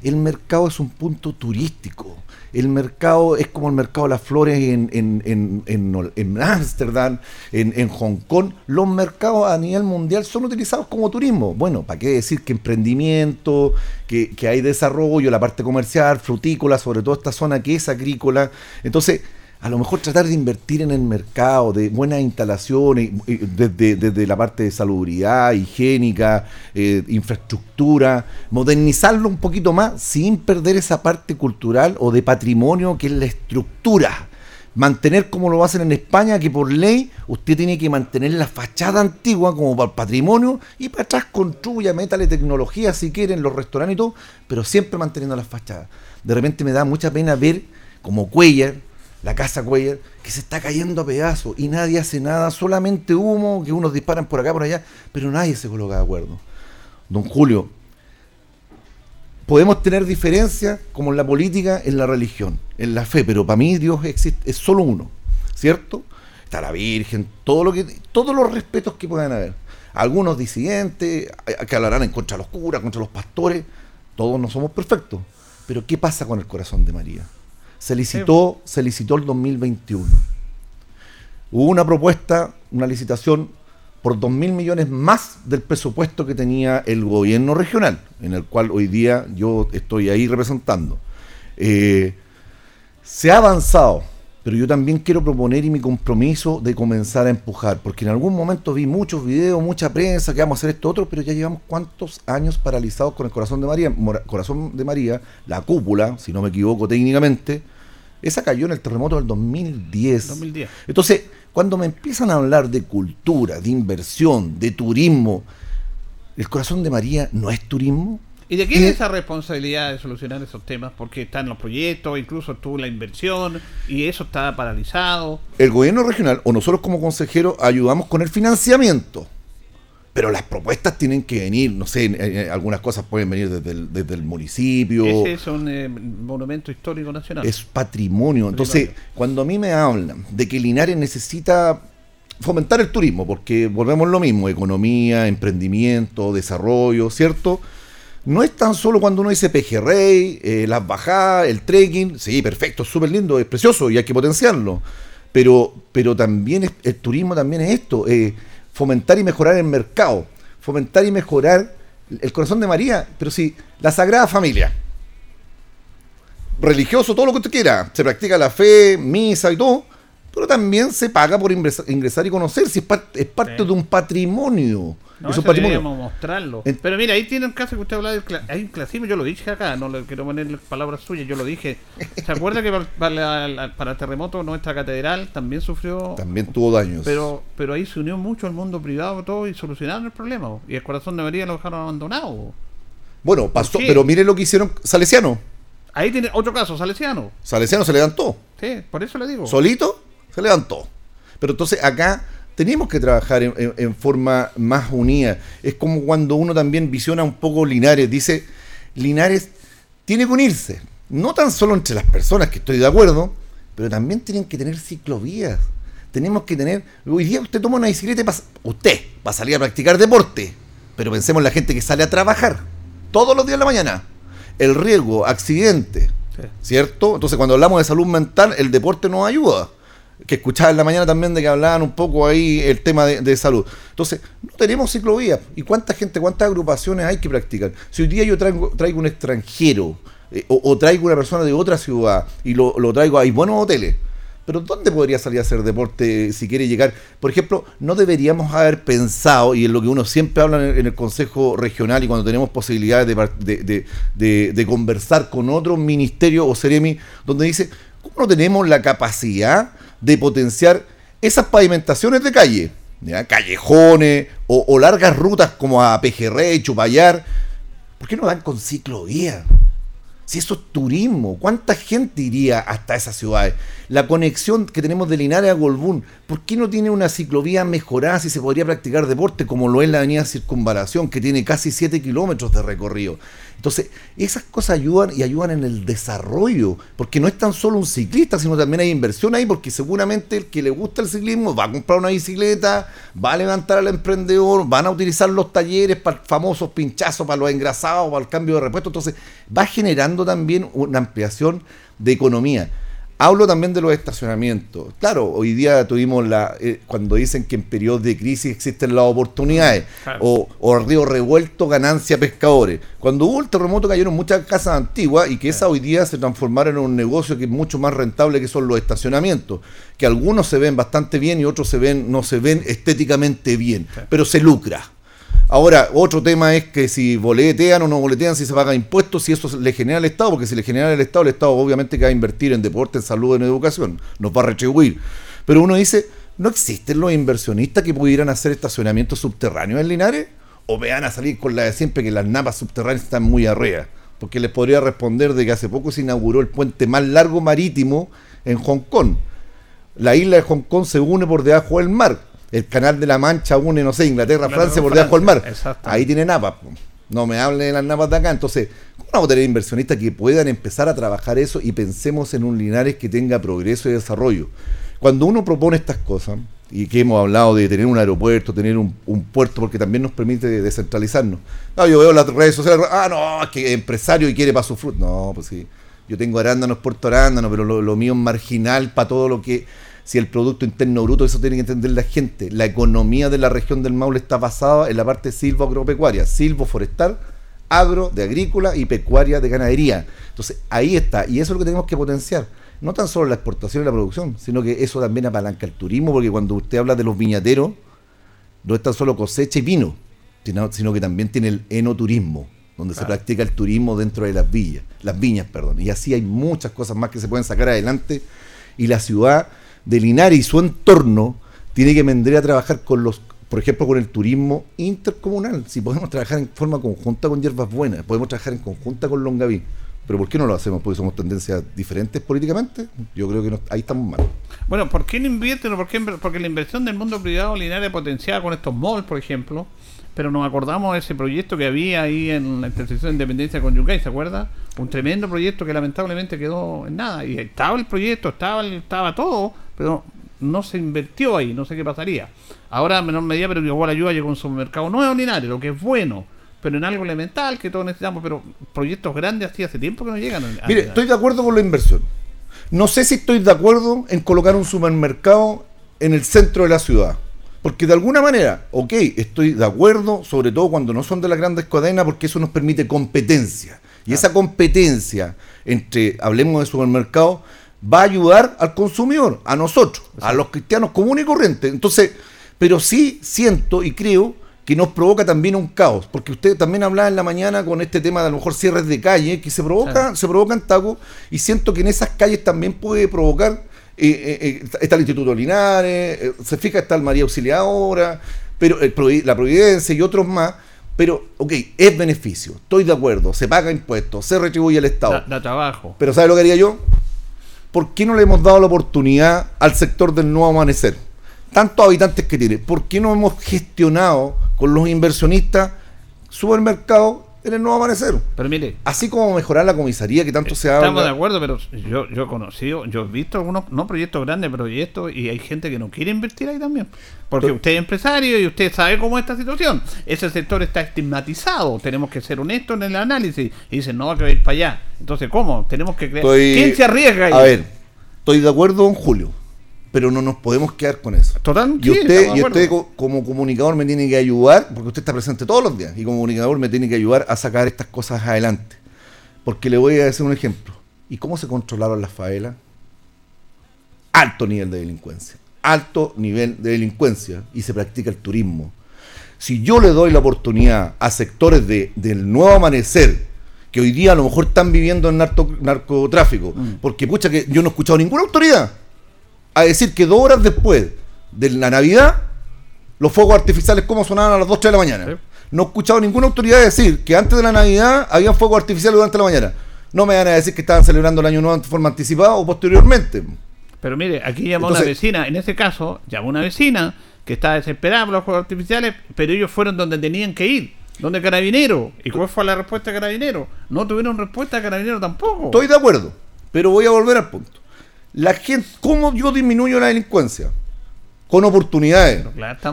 El mercado es un punto turístico. El mercado es como el mercado de las flores en, en, en, Ámsterdam, en, Hong Kong. Los mercados a nivel mundial son utilizados como turismo. Bueno, ¿para qué decir que emprendimiento, que, que hay desarrollo, la parte comercial, frutícola, sobre todo esta zona que es agrícola? Entonces, a lo mejor tratar de invertir en el mercado, de buenas instalaciones, desde, la parte de salubridad, higiénica, eh, infraestructura, modernizarlo un poquito más sin perder esa parte cultural o de patrimonio que es la estructura. Mantener como lo hacen en España, que por ley usted tiene que mantener la fachada antigua como para el patrimonio y para atrás construya, métale tecnología si quieren, los restaurantes y todo, pero siempre manteniendo las fachadas. De repente me da mucha pena ver como Cuellar, la casa Cuellar, que se está cayendo a pedazos y nadie hace nada, solamente humo, que unos disparan por acá, por allá, pero nadie se coloca de acuerdo. Don Julio, podemos tener diferencias como en la política, en la religión, en la fe, pero para mí Dios existe, es solo uno, ¿cierto? Está la Virgen, todos los respetos que puedan haber. Algunos disidentes que hablarán en contra de los curas, contra los pastores, todos no somos perfectos. Pero ¿qué pasa con el corazón de María? Se licitó, se licitó el 2021. Hubo una propuesta, una licitación por 2 mil millones más del presupuesto que tenía el gobierno regional, en el cual hoy día yo estoy ahí representando. Eh, se ha avanzado, pero yo también quiero proponer y mi compromiso de comenzar a empujar, porque en algún momento vi muchos videos, mucha prensa, que vamos a hacer esto otro, pero ya llevamos cuántos años paralizados con el corazón de María. Corazón de María, la cúpula, si no me equivoco técnicamente, esa cayó en el terremoto del 2010. 2010. Entonces, cuando me empiezan a hablar de cultura, de inversión, de turismo, ¿el corazón de María no es turismo? ¿Y de quién es esa responsabilidad de solucionar esos temas? Porque están los proyectos, incluso estuvo la inversión y eso está paralizado. El gobierno regional o nosotros como consejeros ayudamos con el financiamiento. Pero las propuestas tienen que venir, no sé, eh, eh, algunas cosas pueden venir desde el, desde el municipio. Ese es un eh, monumento histórico nacional. Es patrimonio. Entonces, cuando a mí me hablan de que Linares necesita fomentar el turismo, porque volvemos lo mismo, economía, emprendimiento, desarrollo, ¿cierto? No es tan solo cuando uno dice pejerrey, eh, las bajadas, el trekking, sí, perfecto, súper lindo, es precioso y hay que potenciarlo. Pero, pero también el turismo también es esto, eh, fomentar y mejorar el mercado, fomentar y mejorar el corazón de María, pero sí, la Sagrada Familia. Religioso, todo lo que usted quiera, se practica la fe, misa y todo, pero también se paga por ingresar, y conocer, si es, parte, es parte de un patrimonio. No, es un patrimonio. mostrarlo. Pero mira, ahí tiene un caso que usted habla del hay un clasismo, yo lo dije acá, no le quiero poner palabras suyas, yo lo dije. ¿Se acuerda que para, el terremoto nuestra catedral también sufrió... También tuvo daños. Pero pero ahí se unió mucho el mundo privado todo y solucionaron el problema. Y el corazón de María lo dejaron abandonado. Bueno, pasó, pero mire lo que hicieron Salesiano. Ahí tiene otro caso, Salesiano. Salesiano se levantó. Sí, por eso le digo. Solito se levantó. Pero entonces acá tenemos que trabajar en, forma más unida. Es como cuando uno también visiona un poco Linares. Dice, Linares tiene que unirse. No tan solo entre las personas, que estoy de acuerdo, pero también tienen que tener ciclovías. Tenemos que tener... Hoy día usted toma una bicicleta y pasa, usted va a salir a practicar deporte. Pero pensemos en la gente que sale a trabajar todos los días de la mañana. El riesgo, accidente, ¿cierto? Entonces cuando hablamos de salud mental, el deporte nos ayuda que escuchaba en la mañana también de que hablaban un poco ahí el tema de, salud. Entonces, no tenemos ciclovías. ¿Y cuánta gente, cuántas agrupaciones hay que practicar? Si hoy día yo traigo, traigo un extranjero eh, o, traigo una persona de otra ciudad y lo, lo traigo, hay buenos hoteles. Pero ¿dónde podría salir a hacer deporte si quiere llegar? Por ejemplo, no deberíamos haber pensado, y es lo que uno siempre habla en el, Consejo Regional y cuando tenemos posibilidades de, de, de conversar con otro ministerio o Ceremi, donde dice, ¿cómo no tenemos la capacidad de potenciar esas pavimentaciones de calle, callejones o, largas rutas como a Pejerrey, Chupayar. ¿Por qué no dan con ciclovía? Si eso es turismo, ¿cuánta gente iría hasta esas ciudades? La conexión que tenemos de Linares a Golbún, ¿por qué no tiene una ciclovía mejorada si se podría practicar deporte como lo es la avenida Circunvalación, que tiene casi 7 kilómetros de recorrido? Entonces, esas cosas ayudan y ayudan en el desarrollo, porque no es tan solo un ciclista, sino también hay inversión ahí, porque seguramente el que le gusta el ciclismo va a comprar una bicicleta, va a levantar al emprendedor, van a utilizar los talleres para famosos pinchazos, para los engrasados, para el cambio de repuesto, entonces va generando también una ampliación de economía. Hablo también de los estacionamientos. Claro, hoy día tuvimos la eh, cuando dicen que en periodos de crisis existen las oportunidades o, o, río revuelto ganancia pescadores. Cuando hubo el terremoto cayeron muchas casas antiguas y que esas hoy día se transformaron en un negocio que es mucho más rentable que son los estacionamientos, que algunos se ven bastante bien y otros se ven no se ven estéticamente bien, pero se lucra. Ahora, otro tema es que si boletean o no boletean, si se paga impuestos, si eso le genera al Estado, porque si le genera al Estado, el Estado obviamente que va a invertir en deporte, en salud, en educación, nos va a retribuir. Pero uno dice, ¿no existen los inversionistas que pudieran hacer estacionamientos subterráneos en Linares? ¿O vean a salir con la de siempre que las napas subterráneas están muy arriba? Porque les podría responder de que hace poco se inauguró el puente más largo marítimo en Hong Kong. La isla de Hong Kong se une por debajo del mar el canal de la Mancha une, no sé, Inglaterra, Francia, por debajo del mar. Ahí tiene napas. No me hablen de las napas de acá. Entonces, ¿cómo vamos a tener inversionistas que puedan empezar a trabajar eso y pensemos en un Linares que tenga progreso y desarrollo? Cuando uno propone estas cosas, y que hemos hablado de tener un aeropuerto, tener un, puerto, porque también nos permite descentralizarnos. No, yo veo las redes sociales, ah, no, es que empresario y quiere para su fruto. No, pues sí. Yo tengo arándanos, puerto arándano, pero lo mío es marginal para todo lo que si el Producto Interno Bruto, eso tiene que entender la gente. La economía de la región del Maule está basada en la parte silvo-agropecuaria, silvo-forestal, agro, de agrícola y pecuaria de ganadería. Entonces, ahí está, y eso es lo que tenemos que potenciar. No tan solo la exportación y la producción, sino que eso también apalanca el turismo, porque cuando usted habla de los viñateros, no es tan solo cosecha y vino, sino, que también tiene el enoturismo, donde se practica el turismo dentro de las villas, las viñas, perdón. Y así hay muchas cosas más que se pueden sacar adelante. Y la ciudad de Linares y su entorno tiene que vendría a trabajar con los, por ejemplo, con el turismo intercomunal. Si podemos trabajar en forma conjunta con Hierbas Buenas, podemos trabajar en conjunta con Longaví. Pero ¿por qué no lo hacemos? Porque somos tendencias diferentes políticamente. Yo creo que ahí estamos mal. Bueno, ¿por qué no invierten? ¿Por qué? Porque la inversión del mundo privado Linares potenciada con estos malls, por ejemplo. Pero nos acordamos de ese proyecto que había ahí en la intersección de Independencia con Yucay, ¿se acuerda? Un tremendo proyecto que lamentablemente quedó en nada. Y estaba el proyecto, estaba, estaba todo, pero no se invirtió ahí, no sé qué pasaría. Ahora, a menor medida, pero igual ayuda llegó un supermercado nuevo ordinario, lo que es bueno, pero en algo elemental que todos necesitamos, pero proyectos grandes así hace tiempo que no llegan. Mire, estoy de acuerdo con la inversión. No sé si estoy de acuerdo en colocar un supermercado en el centro de la ciudad. Porque de alguna manera, ok, estoy de acuerdo, sobre todo cuando no son de las grandes cadenas, porque eso nos permite competencia. Y esa competencia entre, hablemos de supermercado, va a ayudar al consumidor, a nosotros, a los cristianos comunes y corrientes. Entonces, pero sí siento y creo que nos provoca también un caos, porque usted también hablaba en la mañana con este tema de a lo mejor cierres de calle, que se provoca, se provocan tacos, y siento que en esas calles también puede provocar, eh, eh, eh, está el Instituto Linares, se fija está el María Auxiliadora, pero la Providencia y otros más, pero, ok, es beneficio, estoy de acuerdo, se paga impuestos, se retribuye al Estado. Da, trabajo. Pero ¿sabe lo que haría yo? ¿Por qué no le hemos dado la oportunidad al sector del nuevo amanecer? Tantos habitantes que tiene, ¿por qué no hemos gestionado con los inversionistas supermercados en el nuevo amanecer. Pero mire. Así como mejorar la comisaría que tanto se habla. Estamos de acuerdo, pero yo, yo he conocido, yo he visto algunos, no proyectos grandes, proyectos, y hay gente que no quiere invertir ahí también. Porque usted es empresario y usted sabe cómo es esta situación. Ese sector está estigmatizado. Tenemos que ser honestos en el análisis. Y dicen, no, va a ir para allá. Entonces, ¿cómo? Tenemos que creer. ¿Quién se arriesga ahí? A ver, estoy de acuerdo, don Julio pero no nos podemos quedar con eso. Total, y usted, y usted como comunicador me tiene que ayudar, porque usted está presente todos los días, y como comunicador me tiene que ayudar a sacar estas cosas adelante. Porque le voy a decir un ejemplo. ¿Y cómo se controlaron las favelas? Alto nivel de delincuencia. Alto nivel de delincuencia. Y se practica el turismo. Si yo le doy la oportunidad a sectores de, del nuevo amanecer, que hoy día a lo mejor están viviendo en narcotráfico, mm. porque pucha que yo no he escuchado ninguna autoridad a decir que dos horas después de la Navidad, los fuegos artificiales como sonaban a las 2 de la mañana. No he escuchado ninguna autoridad decir que antes de la Navidad había fuegos artificiales durante la mañana. No me van a decir que estaban celebrando el año nuevo de forma anticipada o posteriormente. Pero mire, aquí llamó una vecina, en ese caso, llamó una vecina que estaba desesperada por los fuegos artificiales, pero ellos fueron donde tenían que ir. ¿Dónde Carabinero? ¿Y cuál fue la respuesta de Carabinero? No tuvieron respuesta de Carabinero tampoco. Estoy de acuerdo, pero voy a volver al punto la gente, ¿cómo yo disminuyo la delincuencia? Con oportunidades,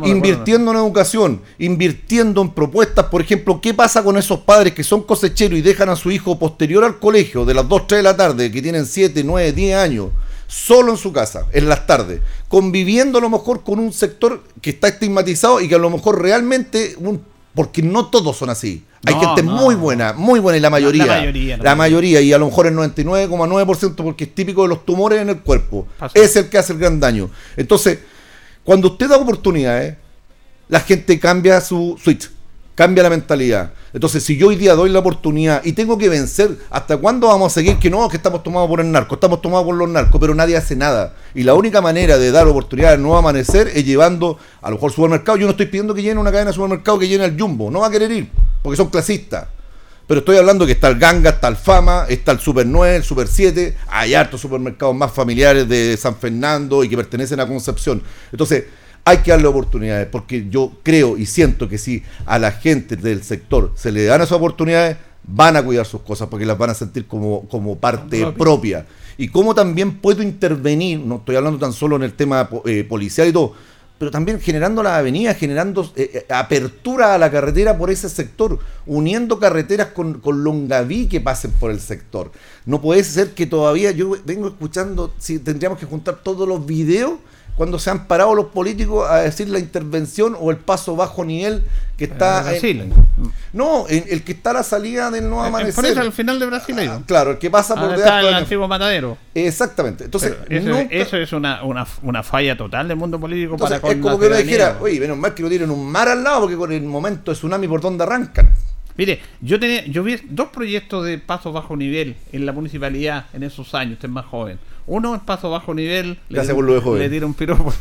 invirtiendo en educación, invirtiendo en propuestas, por ejemplo, ¿qué pasa con esos padres que son cosecheros y dejan a su hijo posterior al colegio de las 2, 3 de la tarde, que tienen 7, 9, 10 años, solo en su casa, en las tardes, conviviendo a lo mejor con un sector que está estigmatizado y que a lo mejor realmente un porque no todos son así. Hay gente muy buena, muy buena y la mayoría. La, mayoría, la mayoría, y a lo mejor el 99,9% porque es típico de los tumores en el cuerpo. Es el que hace el gran daño. Entonces, cuando usted da oportunidades, la gente cambia su switch cambia la mentalidad. Entonces, si yo hoy día doy la oportunidad y tengo que vencer, ¿hasta cuándo vamos a seguir que no, que estamos tomados por el narco? Estamos tomados por los narcos, pero nadie hace nada. Y la única manera de dar oportunidad al nuevo amanecer es llevando a lo mejor supermercado. Yo no estoy pidiendo que llene una cadena de supermercado que llene el Jumbo, no va a querer ir, porque son clasistas. Pero estoy hablando que está el Ganga, está el Fama, está el Super 9, el Super 7, hay hartos supermercados más familiares de San Fernando y que pertenecen a Concepción. Entonces, hay que darle oportunidades, porque yo creo y siento que si a la gente del sector se le dan esas oportunidades, van a cuidar sus cosas, porque las van a sentir como, como parte propia. Y cómo también puedo intervenir, no estoy hablando tan solo en el tema eh, policial y todo, pero también generando las avenidas, generando eh, eh, apertura a la carretera por ese sector, uniendo carreteras con, con Longaví que pasen por el sector. No puede ser que todavía, yo vengo escuchando, si tendríamos que juntar todos los videos cuando se han parado los políticos a decir la intervención o el paso bajo nivel que está Brasil. no el que está a la salida del nuevo amanecer. Por eso al final de Brasil ah, claro el que pasa por está el antiguo matadero. Exactamente. Entonces eso, es una, una, una, falla total del mundo político para con es como que uno dijera oye menos mal que lo tienen un mar al lado porque con el momento de tsunami por donde arrancan Mire, yo tenía, yo vi dos proyectos de paso bajo nivel en la municipalidad en esos años, usted es más joven. Uno en paso bajo nivel. Le, le dieron un piropo.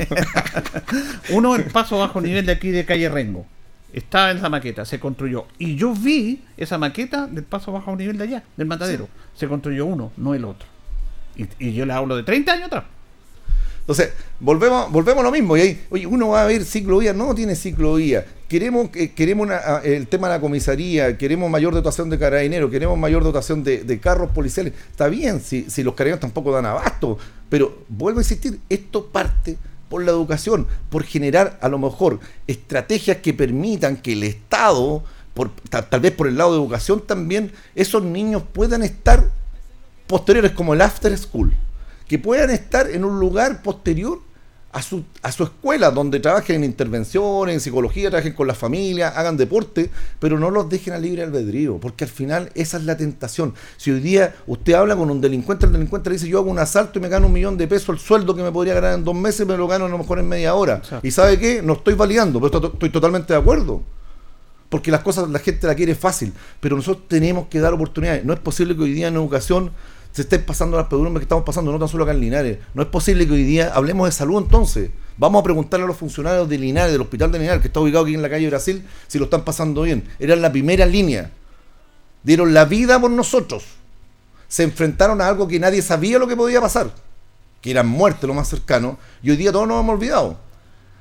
Uno en paso bajo nivel de aquí de calle Rengo. Estaba en esa maqueta, se construyó. Y yo vi esa maqueta del paso bajo nivel de allá, del matadero. Se construyó uno, no el otro. Y, y yo le hablo de 30 años atrás. Entonces, volvemos, volvemos a lo mismo. Y ahí, oye, uno va a ver ciclovía, no tiene ciclovía. Queremos, eh, queremos el tema de la comisaría, queremos mayor dotación de carabineros, queremos mayor dotación de, carros policiales. Está bien, si, si los carabineros tampoco dan abasto, pero vuelvo a insistir, esto parte por la educación, por generar a lo mejor estrategias que permitan que el Estado, por, tal vez por el lado de educación también, esos niños puedan estar posteriores como el after school que puedan estar en un lugar posterior a su, a su escuela, donde trabajen en intervenciones, en psicología, trabajen con la familia, hagan deporte, pero no los dejen a libre albedrío, porque al final esa es la tentación. Si hoy día usted habla con un delincuente, el delincuente le dice yo hago un asalto y me gano un millón de pesos, el sueldo que me podría ganar en dos meses me lo gano a lo mejor en media hora. Y sabe qué, no estoy validando, pero estoy totalmente de acuerdo porque las cosas la gente la quiere fácil, pero nosotros tenemos que dar oportunidades. No es posible que hoy día en educación se estén pasando las pedumbres que estamos pasando, no tan solo acá en Linares. No es posible que hoy día hablemos de salud entonces. Vamos a preguntarle a los funcionarios de Linares, del Hospital de Linares, que está ubicado aquí en la calle Brasil, si lo están pasando bien. Eran la primera línea. Dieron la vida por nosotros. Se enfrentaron a algo que nadie sabía lo que podía pasar. que eran muertes lo más cercano, y hoy día todos nos hemos olvidado.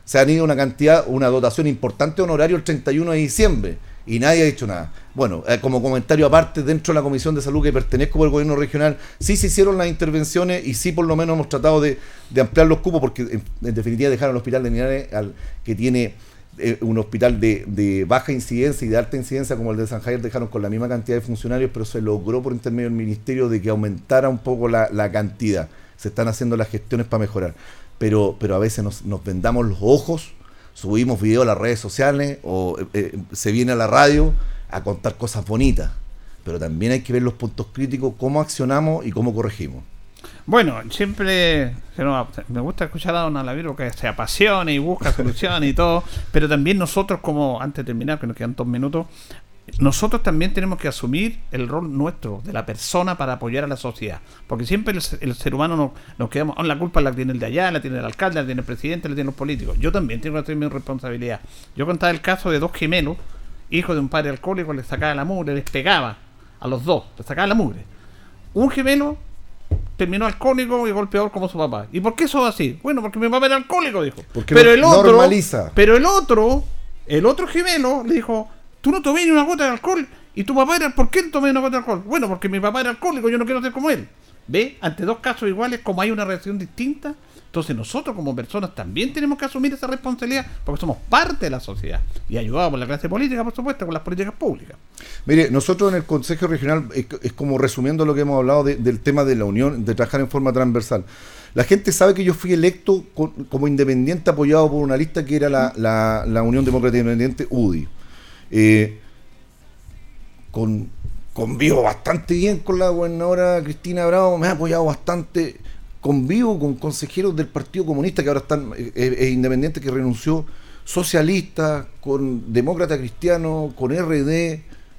Se han ido una cantidad, una dotación importante honorario el 31 de diciembre y nadie ha dicho nada. Bueno, eh, como comentario aparte, dentro de la Comisión de Salud que pertenezco por el gobierno regional, sí se hicieron las intervenciones y sí por lo menos hemos tratado de, ampliar los cupos porque en, definitiva dejaron el hospital de Linares al, que tiene eh, un hospital de, baja incidencia y de alta incidencia como el de San Javier dejaron con la misma cantidad de funcionarios, pero se logró por intermedio del ministerio de que aumentara un poco la, cantidad. Se están haciendo las gestiones para mejorar. Pero, pero a veces nos vendamos los ojos subimos videos a las redes sociales o eh, eh, se viene a la radio a contar cosas bonitas. Pero también hay que ver los puntos críticos, cómo accionamos y cómo corregimos. Bueno, siempre me gusta escuchar a Don Alaviro que se apasiona y busca soluciones y todo, pero también nosotros como, antes de terminar, que nos quedan dos minutos, nosotros también tenemos que asumir el rol nuestro, de la persona, para apoyar a la sociedad. Porque siempre el, ser humano nos, nos quedamos, oh, la culpa la tiene el de allá, la tiene el alcalde, la tiene el presidente, la tienen los políticos. Yo también tengo mi responsabilidad. Yo contaba el caso de dos gemelos, hijos de un padre alcohólico, les sacaba la mugre, les pegaba a los dos, les sacaba la mugre. Un gemelo terminó alcohólico y golpeador como su papá. ¿Y por qué eso así? Bueno, porque mi papá era alcohólico, dijo. pero el otro, normaliza. Pero el otro, el otro gemelo le dijo, tú no tomé ni una gota de alcohol. Y tu papá era, ¿por qué tomé una gota de alcohol? Bueno, porque mi papá era alcohólico, yo no quiero ser como él. ¿Ve? Ante dos casos iguales, como hay una reacción distinta, entonces nosotros como personas también tenemos que asumir esa responsabilidad porque somos parte de la sociedad y ayudamos por la clase política, por supuesto, con las políticas públicas. Mire, nosotros en el Consejo Regional, es, como resumiendo lo que hemos hablado del tema de la unión, de trabajar en forma transversal. La gente sabe que yo fui electo como independiente apoyado por una lista que era la, la Unión Democrática Independiente, UDI. Eh, con, convivo bastante bien con la gobernadora Cristina Bravo, me ha apoyado bastante. Convivo con consejeros del Partido Comunista que ahora están, eh, es, independiente, que renunció, socialista, con demócrata cristiano, con RD,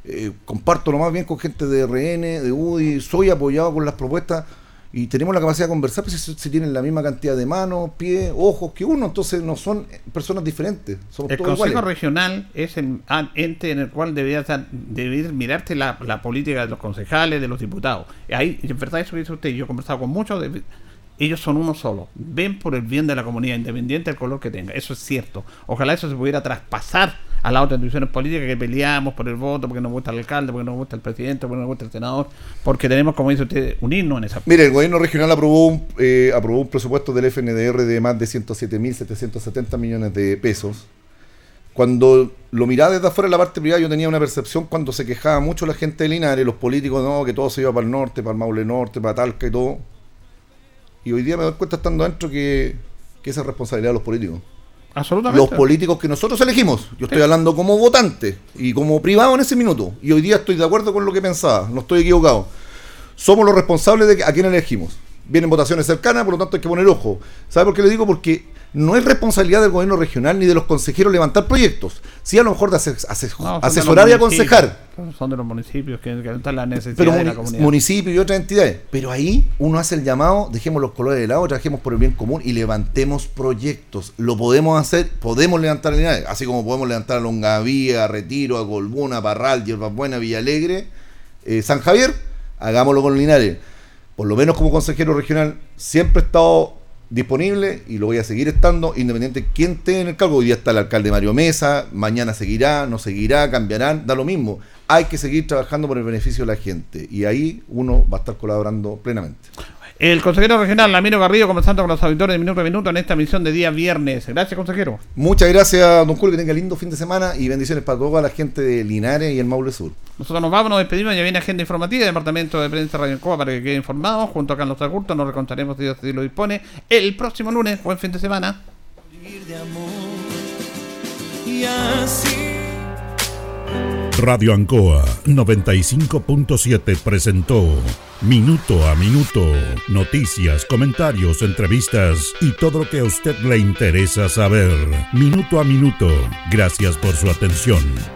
eh, comparto lo más bien con gente de RN, de UDI, soy apoyado con las propuestas y tenemos la capacidad de conversar, pues si, tienen la misma cantidad de manos, pies, ojos que uno, entonces no son personas diferentes. el Consejo Regional es el ente en el cual debería, debería mirarte la, política de los concejales, de los diputados. Ahí, en verdad, eso dice usted, yo he conversado con muchos, ellos son uno solo. Ven por el bien de la comunidad, independiente del color que tenga. Eso es cierto. Ojalá eso se pudiera traspasar a las otras instituciones políticas que peleamos por el voto, porque nos gusta el alcalde, porque nos gusta el presidente, porque nos gusta el senador, porque tenemos, como dice usted, unirnos en esa. Mire, el gobierno regional aprobó un, eh, aprobó un presupuesto del FNDR de más de 107.770 millones de pesos. Cuando lo miraba desde afuera la parte privada, yo tenía una percepción cuando se quejaba mucho la gente de Linares, los políticos, no, que todo se iba para el norte, para el Maule Norte, para Talca y todo. Y hoy día me doy cuenta estando adentro que, que esa es responsabilidad de los políticos. Los políticos que nosotros elegimos. Yo estoy hablando como votante y como privado en ese minuto. Y hoy día estoy de acuerdo con lo que pensaba. No estoy equivocado. Somos los responsables de a quién elegimos. Vienen votaciones cercanas, por lo tanto hay que poner ojo. ¿Sabe por qué le digo? Porque no es responsabilidad del gobierno regional ni de los consejeros levantar proyectos. Sí, a lo mejor de asesorar y aconsejar. Son de los municipios que, están las necesidades de la comunidad. Municipios y otras entidades. Pero ahí uno hace el llamado, dejemos los colores de lado, trabajemos por el bien común y levantemos proyectos. Lo podemos hacer, podemos levantar unidades, así como podemos levantar a Longavía, a Retiro, a Colbuna, a Parral, Hierba Buena, Villalegre, eh, San Javier, hagámoslo con Linares. Por lo menos como consejero regional, siempre he estado disponible y lo voy a seguir estando, independiente de quién esté en el cargo. Hoy día está el alcalde Mario Mesa, mañana seguirá, no seguirá, cambiarán, da lo mismo. Hay que seguir trabajando por el beneficio de la gente y ahí uno va a estar colaborando plenamente. El consejero regional Lamiro Garrido comenzando con los auditores de Minuto a Minuto en esta misión de día viernes. Gracias, consejero. Muchas gracias, don Julio, que tenga lindo fin de semana y bendiciones para toda la gente de Linares y el Maule Sur. Nosotros nos vamos, nos despedimos, ya viene agenda informativa del Departamento de Prensa Radio Coa para que quede informado. Junto a Carlos Agurto nos recontaremos si Dios lo dispone el próximo lunes. Buen fin de semana. Y así Radio Ancoa 95.7 presentó Minuto a Minuto, noticias, comentarios, entrevistas y todo lo que a usted le interesa saber. Minuto a Minuto, gracias por su atención.